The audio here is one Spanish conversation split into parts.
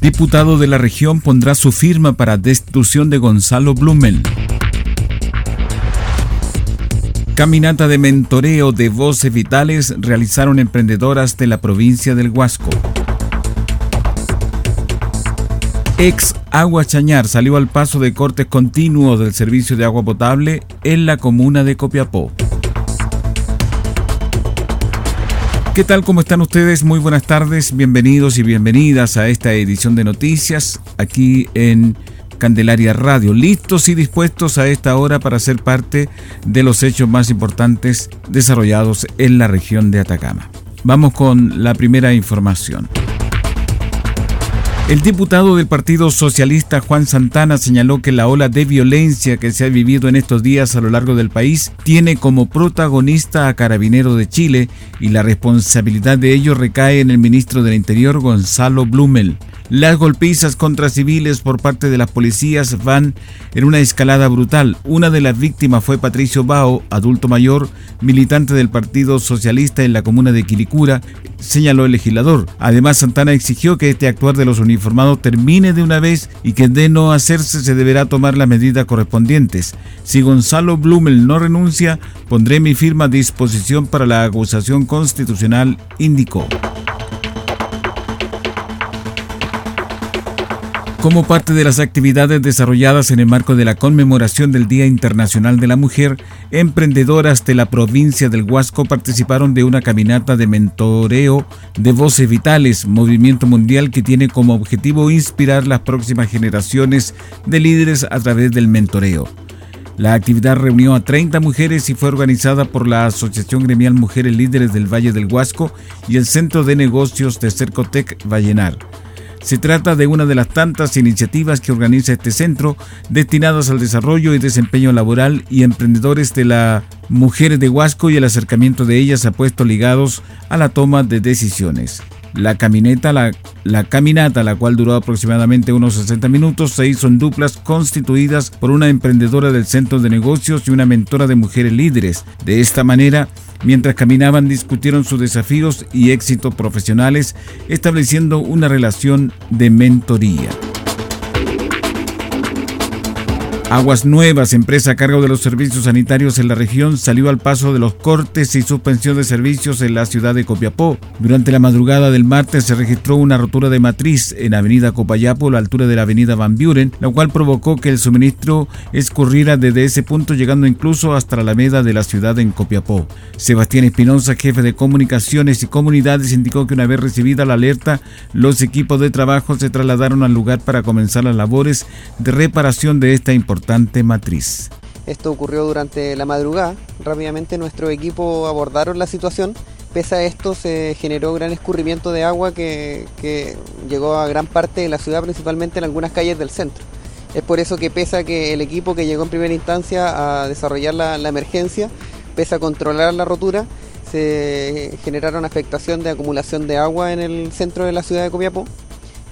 Diputado de la región pondrá su firma para destitución de Gonzalo Blumel. Caminata de mentoreo de voces vitales realizaron emprendedoras de la provincia del Huasco. Ex Agua Chañar salió al paso de cortes continuos del servicio de agua potable en la comuna de Copiapó. ¿Qué tal? ¿Cómo están ustedes? Muy buenas tardes, bienvenidos y bienvenidas a esta edición de noticias aquí en Candelaria Radio, listos y dispuestos a esta hora para ser parte de los hechos más importantes desarrollados en la región de Atacama. Vamos con la primera información. El diputado del Partido Socialista Juan Santana señaló que la ola de violencia que se ha vivido en estos días a lo largo del país tiene como protagonista a Carabinero de Chile y la responsabilidad de ello recae en el ministro del Interior Gonzalo Blumel. Las golpizas contra civiles por parte de las policías van en una escalada brutal. Una de las víctimas fue Patricio Bao, adulto mayor, militante del Partido Socialista en la comuna de Quilicura, señaló el legislador. Además, Santana exigió que este actuar de los uniformados termine de una vez y que de no hacerse se deberá tomar las medidas correspondientes. Si Gonzalo Blumel no renuncia, pondré mi firma a disposición para la acusación constitucional, indicó. Como parte de las actividades desarrolladas en el marco de la conmemoración del Día Internacional de la Mujer, emprendedoras de la provincia del Huasco participaron de una caminata de mentoreo de voces vitales, movimiento mundial que tiene como objetivo inspirar las próximas generaciones de líderes a través del mentoreo. La actividad reunió a 30 mujeres y fue organizada por la Asociación Gremial Mujeres Líderes del Valle del Huasco y el Centro de Negocios de Cercotec Vallenar. Se trata de una de las tantas iniciativas que organiza este centro destinadas al desarrollo y desempeño laboral y emprendedores de la mujeres de Huasco y el acercamiento de ellas a puestos ligados a la toma de decisiones. La caminata, la, la, caminata, la cual duró aproximadamente unos 60 minutos, se hizo en duplas constituidas por una emprendedora del centro de negocios y una mentora de mujeres líderes. De esta manera, Mientras caminaban discutieron sus desafíos y éxitos profesionales, estableciendo una relación de mentoría. Aguas Nuevas, empresa a cargo de los servicios sanitarios en la región, salió al paso de los cortes y suspensión de servicios en la ciudad de Copiapó. Durante la madrugada del martes se registró una rotura de matriz en Avenida Copayapo, a la altura de la Avenida Van Buren, lo cual provocó que el suministro escurriera desde ese punto, llegando incluso hasta la Alameda de la ciudad en Copiapó. Sebastián Espinosa, jefe de comunicaciones y comunidades, indicó que una vez recibida la alerta, los equipos de trabajo se trasladaron al lugar para comenzar las labores de reparación de esta importante Esto ocurrió durante la madrugada. Rápidamente nuestro equipo abordaron la situación. Pese a esto se generó gran escurrimiento de agua que, llegó a gran parte de la ciudad, principalmente en algunas calles del centro. Es por eso que pese a que el equipo que llegó en primera instancia a desarrollar la, la emergencia, pese a controlar la rotura, se generaron afectación de acumulación de agua en el centro de la ciudad de Copiapó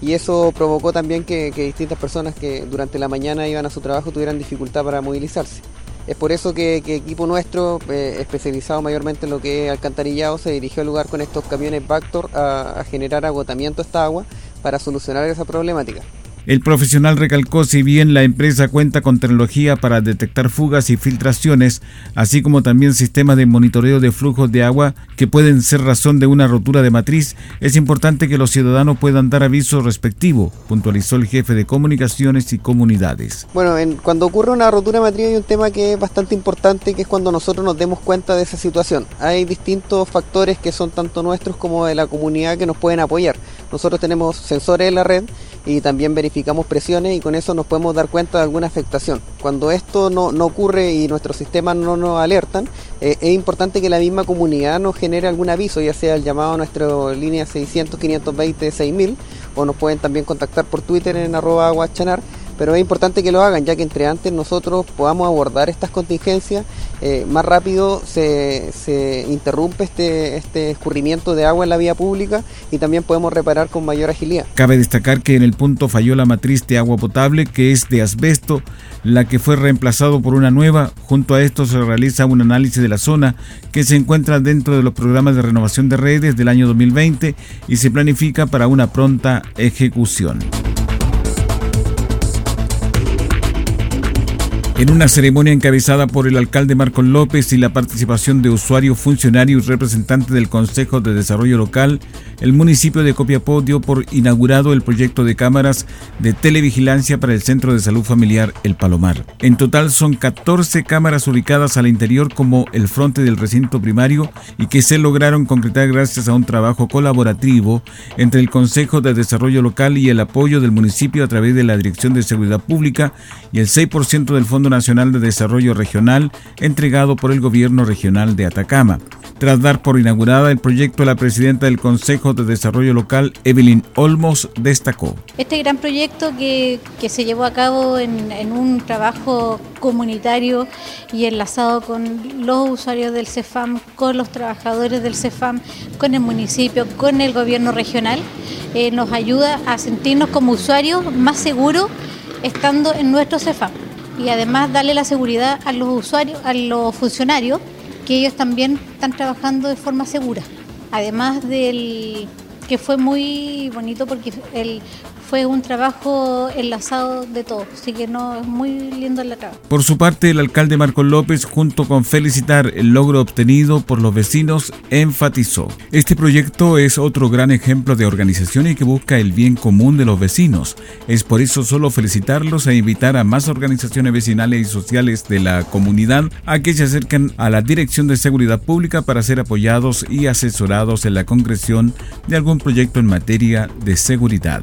y eso provocó también que, distintas personas que durante la mañana iban a su trabajo tuvieran dificultad para movilizarse. Es por eso que, equipo nuestro, eh, especializado mayormente en lo que es alcantarillado, se dirigió al lugar con estos camiones Bactor a, a generar agotamiento de esta agua para solucionar esa problemática. El profesional recalcó si bien la empresa cuenta con tecnología para detectar fugas y filtraciones, así como también sistemas de monitoreo de flujos de agua que pueden ser razón de una rotura de matriz, es importante que los ciudadanos puedan dar aviso respectivo, puntualizó el jefe de comunicaciones y comunidades. Bueno, cuando ocurre una rotura de matriz hay un tema que es bastante importante, que es cuando nosotros nos demos cuenta de esa situación. Hay distintos factores que son tanto nuestros como de la comunidad que nos pueden apoyar. Nosotros tenemos sensores en la red y también verificamos presiones y con eso nos podemos dar cuenta de alguna afectación. Cuando esto no, ocurre y nuestros sistemas no nos alertan, eh, es importante que la misma comunidad nos genere algún aviso, ya sea el llamado a nuestra línea 600 520 6000 o nos pueden también contactar por Twitter en arroba guachanar pero es importante que lo hagan, ya que entre antes nosotros podamos abordar estas contingencias, eh, más rápido se, se, interrumpe este, este escurrimiento de agua en la vía pública y también podemos reparar con mayor agilidad. Cabe destacar que en el punto falló la matriz de agua potable, que es de asbesto, la que fue reemplazado por una nueva. Junto a esto se realiza un análisis de la zona que se encuentra dentro de los programas de renovación de redes del año 2020 y se planifica para una pronta ejecución. En una ceremonia encabezada por el alcalde Marcos López y la participación de usuarios, funcionarios y representantes del Consejo de Desarrollo Local, el municipio de Copiapó dio por inaugurado el proyecto de cámaras de televigilancia para el Centro de Salud Familiar El Palomar. En total son 14 cámaras ubicadas al interior como el fronte del recinto primario y que se lograron concretar gracias a un trabajo colaborativo entre el Consejo de Desarrollo Local y el apoyo del municipio a través de la Dirección de Seguridad Pública y el 6% del Fondo Nacional de Desarrollo Regional entregado por el Gobierno Regional de Atacama. Tras dar por inaugurada el proyecto, la presidenta del Consejo de Desarrollo Local, Evelyn Olmos, destacó. Este gran proyecto que, se llevó a cabo en, un trabajo comunitario y enlazado con los usuarios del CEFAM, con los trabajadores del CEFAM, con el municipio, con el gobierno regional, eh, nos ayuda a sentirnos como usuarios más seguros estando en nuestro CEFAM y además darle la seguridad a los usuarios, a los funcionarios, que ellos también están trabajando de forma segura. Además del que fue muy bonito porque el, fue un trabajo enlazado de todos, así que no es muy lindo el trabajo. Por su parte, el alcalde Marcos López, junto con felicitar el logro obtenido por los vecinos, enfatizó. Este proyecto es otro gran ejemplo de organización y que busca el bien común de los vecinos. Es por eso solo felicitarlos e invitar a más organizaciones vecinales y sociales de la comunidad a que se acerquen a la Dirección de Seguridad Pública para ser apoyados y asesorados en la concreción de algún proyecto en materia de seguridad.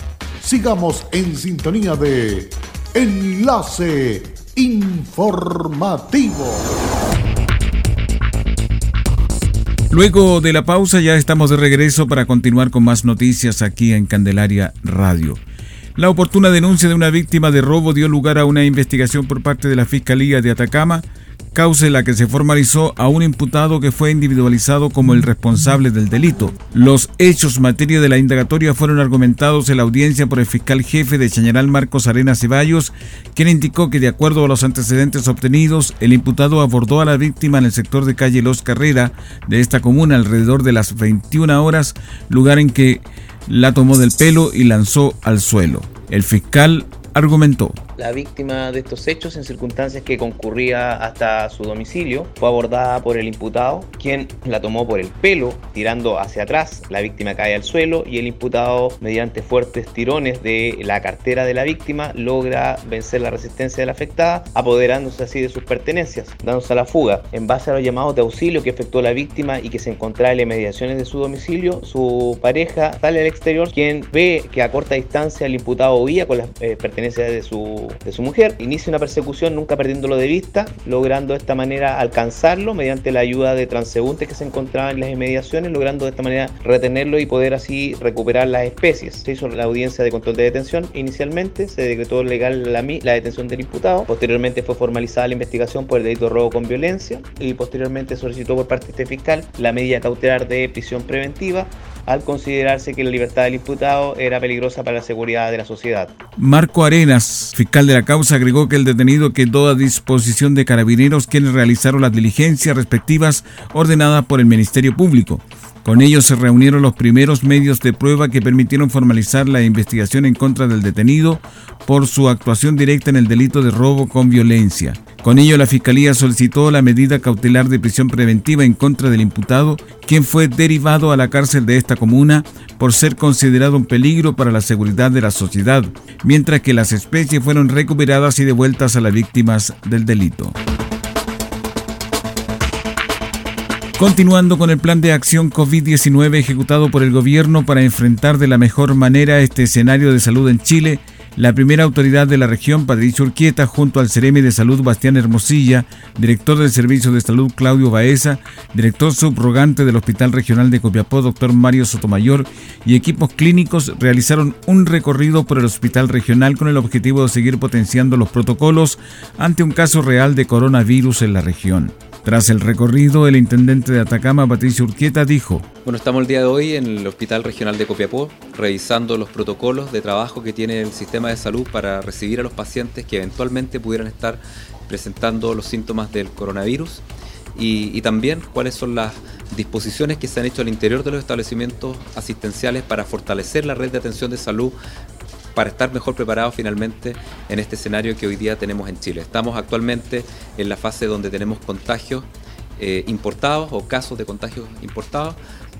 Sigamos en sintonía de Enlace Informativo. Luego de la pausa ya estamos de regreso para continuar con más noticias aquí en Candelaria Radio. La oportuna denuncia de una víctima de robo dio lugar a una investigación por parte de la Fiscalía de Atacama causa en la que se formalizó a un imputado que fue individualizado como el responsable del delito. Los hechos materia de la indagatoria fueron argumentados en la audiencia por el fiscal jefe de Chañaral Marcos Arena Ceballos, quien indicó que de acuerdo a los antecedentes obtenidos, el imputado abordó a la víctima en el sector de calle Los Carrera de esta comuna alrededor de las 21 horas, lugar en que la tomó del pelo y lanzó al suelo. El fiscal argumentó. La víctima de estos hechos en circunstancias que concurría hasta su domicilio fue abordada por el imputado, quien la tomó por el pelo, tirando hacia atrás. La víctima cae al suelo y el imputado, mediante fuertes tirones de la cartera de la víctima, logra vencer la resistencia de la afectada, apoderándose así de sus pertenencias, dándose a la fuga. En base a los llamados de auxilio que efectuó la víctima y que se encontraba en las mediaciones de su domicilio, su pareja sale al exterior, quien ve que a corta distancia el imputado huía con las eh, pertenencias de su, de su mujer, inicia una persecución nunca perdiéndolo de vista, logrando de esta manera alcanzarlo mediante la ayuda de transeúntes que se encontraban en las inmediaciones, logrando de esta manera retenerlo y poder así recuperar las especies. Se hizo la audiencia de control de detención inicialmente, se decretó legal la, detención del imputado, posteriormente fue formalizada la investigación por el delito de robo con violencia y posteriormente solicitó por parte de este fiscal la medida cautelar de prisión preventiva al considerarse que la libertad del imputado era peligrosa para la seguridad de la sociedad. Marco Arenas, fiscal de la causa, agregó que el detenido quedó a disposición de carabineros quienes realizaron las diligencias respectivas ordenadas por el Ministerio Público. Con ellos se reunieron los primeros medios de prueba que permitieron formalizar la investigación en contra del detenido por su actuación directa en el delito de robo con violencia. Con ello, la Fiscalía solicitó la medida cautelar de prisión preventiva en contra del imputado, quien fue derivado a la cárcel de esta comuna por ser considerado un peligro para la seguridad de la sociedad, mientras que las especies fueron recuperadas y devueltas a las víctimas del delito. Continuando con el plan de acción COVID-19 ejecutado por el gobierno para enfrentar de la mejor manera este escenario de salud en Chile, la primera autoridad de la región, Patricio Urquieta, junto al Ceremi de Salud Bastián Hermosilla, director del Servicio de Salud Claudio Baeza, director subrogante del Hospital Regional de Copiapó, doctor Mario Sotomayor, y equipos clínicos realizaron un recorrido por el Hospital Regional con el objetivo de seguir potenciando los protocolos ante un caso real de coronavirus en la región. Tras el recorrido, el intendente de Atacama, Patricio Urquieta, dijo, Bueno, estamos el día de hoy en el Hospital Regional de Copiapó, revisando los protocolos de trabajo que tiene el sistema de salud para recibir a los pacientes que eventualmente pudieran estar presentando los síntomas del coronavirus y, y también cuáles son las disposiciones que se han hecho al interior de los establecimientos asistenciales para fortalecer la red de atención de salud para estar mejor preparados finalmente en este escenario que hoy día tenemos en Chile. Estamos actualmente en la fase donde tenemos contagios eh, importados o casos de contagios importados.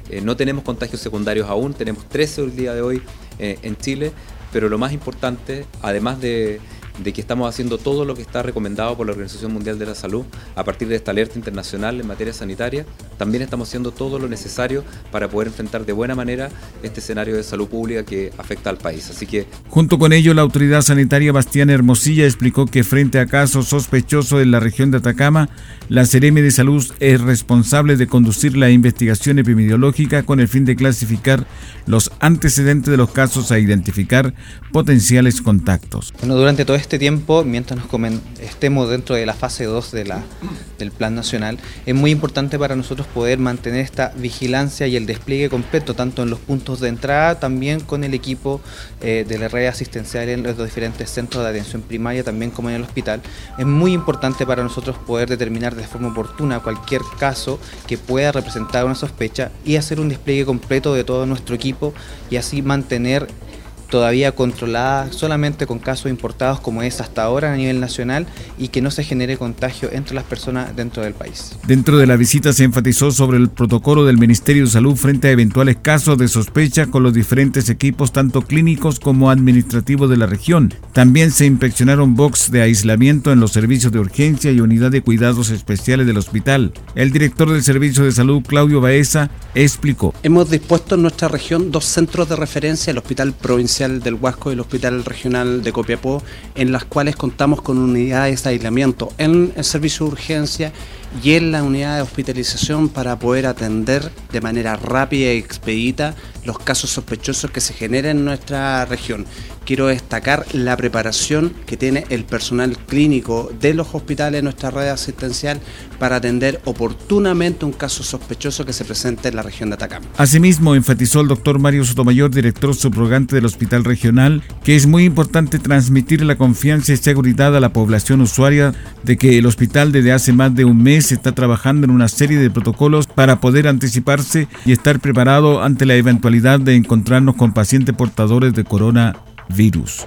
Eh, no tenemos contagios secundarios aún, tenemos 13 el día de hoy eh, en Chile, pero lo más importante, además de de que estamos haciendo todo lo que está recomendado por la Organización Mundial de la Salud a partir de esta alerta internacional en materia sanitaria. También estamos haciendo todo lo necesario para poder enfrentar de buena manera este escenario de salud pública que afecta al país. Así que junto con ello la autoridad sanitaria Bastián Hermosilla explicó que frente a casos sospechosos en la región de Atacama, la Seremi de Salud es responsable de conducir la investigación epidemiológica con el fin de clasificar los antecedentes de los casos a identificar potenciales contactos. Bueno, durante todo este tiempo, mientras nos estemos dentro de la fase 2 de la, del Plan Nacional, es muy importante para nosotros poder mantener esta vigilancia y el despliegue completo, tanto en los puntos de entrada, también con el equipo eh, de la red asistencial en los diferentes centros de atención primaria, también como en el hospital. Es muy importante para nosotros poder determinar de forma oportuna cualquier caso que pueda representar una sospecha y hacer un despliegue completo de todo nuestro equipo y así mantener todavía controlada solamente con casos importados como es hasta ahora a nivel nacional y que no se genere contagio entre las personas dentro del país. Dentro de la visita se enfatizó sobre el protocolo del Ministerio de Salud frente a eventuales casos de sospecha con los diferentes equipos tanto clínicos como administrativos de la región. También se inspeccionaron box de aislamiento en los servicios de urgencia y unidad de cuidados especiales del hospital. El director del Servicio de Salud, Claudio Baeza, explicó. Hemos dispuesto en nuestra región dos centros de referencia, el Hospital Provincial del Huasco y el Hospital Regional de Copiapó, en las cuales contamos con unidades de aislamiento en el servicio de urgencia y en la unidad de hospitalización para poder atender de manera rápida y expedita los casos sospechosos que se generen en nuestra región. Quiero destacar la preparación que tiene el personal clínico de los hospitales de nuestra red asistencial para atender oportunamente un caso sospechoso que se presente en la región de Atacama. Asimismo, enfatizó el doctor Mario Sotomayor, director subrogante del Hospital Regional, que es muy importante transmitir la confianza y seguridad a la población usuaria de que el hospital desde hace más de un mes está trabajando en una serie de protocolos para poder anticiparse y estar preparado ante la eventualidad de encontrarnos con pacientes portadores de coronavirus.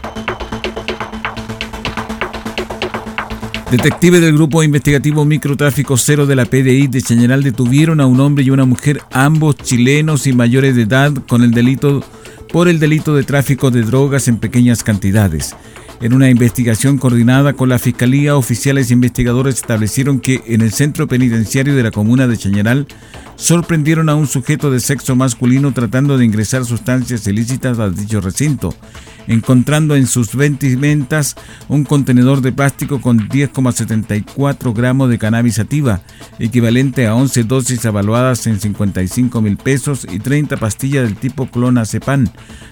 Detectives del Grupo Investigativo Microtráfico Cero de la PDI de Chañaral detuvieron a un hombre y una mujer, ambos chilenos y mayores de edad, con el delito por el delito de tráfico de drogas en pequeñas cantidades. En una investigación coordinada con la Fiscalía, oficiales e investigadores establecieron que en el centro penitenciario de la comuna de Chañaral sorprendieron a un sujeto de sexo masculino tratando de ingresar sustancias ilícitas a dicho recinto, encontrando en sus ventimentas un contenedor de plástico con 10,74 gramos de cannabis sativa, equivalente a 11 dosis evaluadas en 55 mil pesos y 30 pastillas del tipo clonazepam.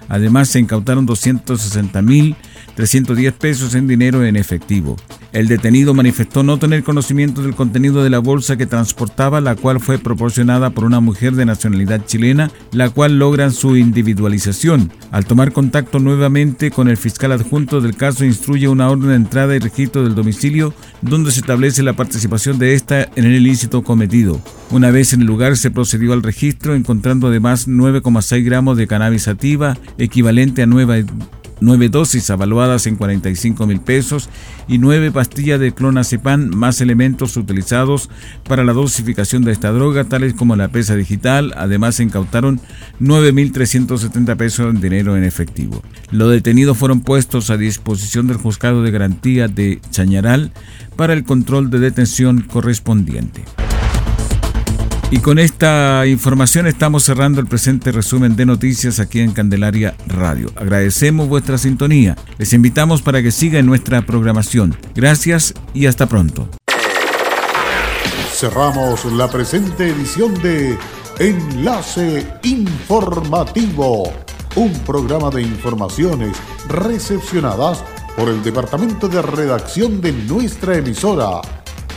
Además, se incautaron 260 mil 310 pesos en dinero en efectivo. El detenido manifestó no tener conocimiento del contenido de la bolsa que transportaba, la cual fue proporcionada por una mujer de nacionalidad chilena, la cual logran su individualización. Al tomar contacto nuevamente con el fiscal adjunto del caso, instruye una orden de entrada y registro del domicilio, donde se establece la participación de esta en el ilícito cometido. Una vez en el lugar se procedió al registro, encontrando además 9,6 gramos de cannabis sativa, equivalente a 9 nueve dosis avaluadas en 45 mil pesos y nueve pastillas de clonazepam más elementos utilizados para la dosificación de esta droga, tales como la pesa digital. Además, se incautaron 9.370 pesos en dinero en efectivo. Los detenidos fueron puestos a disposición del juzgado de garantía de Chañaral para el control de detención correspondiente. Y con esta información estamos cerrando el presente resumen de noticias aquí en Candelaria Radio. Agradecemos vuestra sintonía. Les invitamos para que sigan nuestra programación. Gracias y hasta pronto. Cerramos la presente edición de Enlace Informativo, un programa de informaciones recepcionadas por el Departamento de Redacción de nuestra emisora